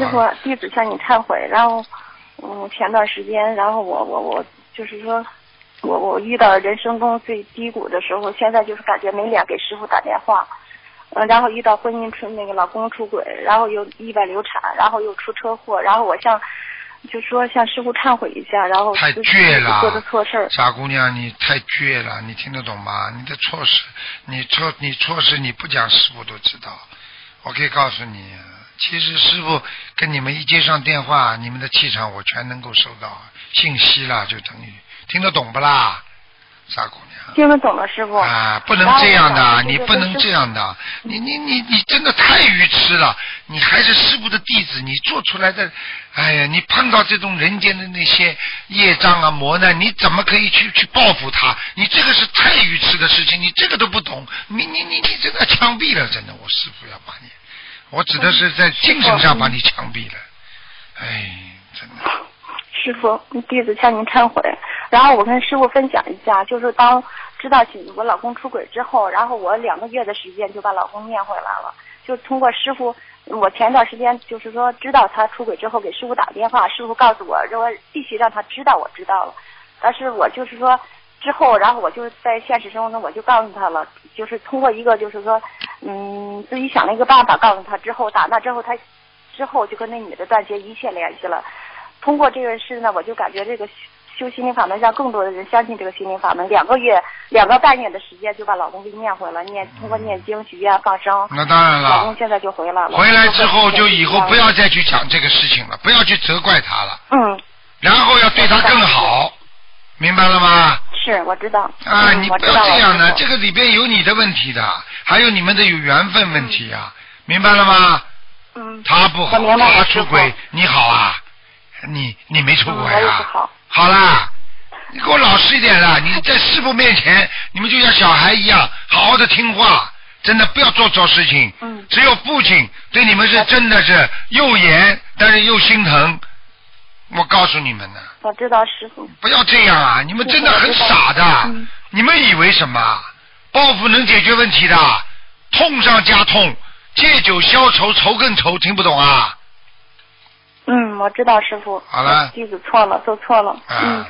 师傅，弟子向你忏悔。然后，嗯，前段时间，然后我我我就是说，我我遇到人生中最低谷的时候，现在就是感觉没脸给师傅打电话。嗯，然后遇到婚姻出那个老公出轨，然后又意外流产，然后又出车祸，然后我向就说向师傅忏悔一下，然后太倔了做的错事儿。傻姑娘，你太倔了，你听得懂吗？你的错事，你错你错事你不讲，师傅都知道。我可以告诉你，其实师傅跟你们一接上电话，你们的气场我全能够收到信息了，就等于听得懂不啦？傻姑娘。听得懂了，师傅。啊，不能这样的，你不能这样的，你你你你真的太愚痴了，你还是师傅的弟子，你做出来的，哎呀，你碰到这种人间的那些业障啊磨难，你怎么可以去去报复他？你这个是太愚痴的事情，你这个都不懂，你你你你真的枪毙了，真的，我师傅要把你，我指的是在精神上把你枪毙了，哎，真的。师傅，弟子向您忏悔。然后我跟师傅分享一下，就是当知道我老公出轨之后，然后我两个月的时间就把老公念回来了。就通过师傅，我前段时间就是说知道他出轨之后，给师傅打电话，师傅告诉我说必须让他知道我知道了。但是我就是说之后，然后我就在现实生活中我就告诉他了，就是通过一个就是说，嗯，自己想了一个办法告诉他之后，打那之后他之后就跟那女的断绝一切联系了。通过这个事呢，我就感觉这个修心灵法门，让更多的人相信这个心灵法门。两个月、两个半月的时间，就把老公给念回了，念通过念经、许愿、放生。那当然了。老公现在就回来了。回来之后，就以后不要再去讲这个事情了，不要去责怪他了。嗯。然后要对他更好，明白了吗？是，我知道。啊，你不要这样的，这个里边有你的问题的，还有你们的有缘分问题啊，明白了吗？嗯。他不好，他出轨，你好啊。你你没出轨啊？好，好啦，你给我老实一点啦！你在师傅面前，你们就像小孩一样，好好的听话，真的不要做错事情。嗯。只有父亲对你们是真的是又严，但是又心疼。我告诉你们呢。我知道师傅。不要这样啊！你们真的很傻的。你们以为什么？报复能解决问题的？痛上加痛，借酒消愁，愁更愁，听不懂啊？嗯，我知道师傅。好了。弟子错了，做错了。嗯。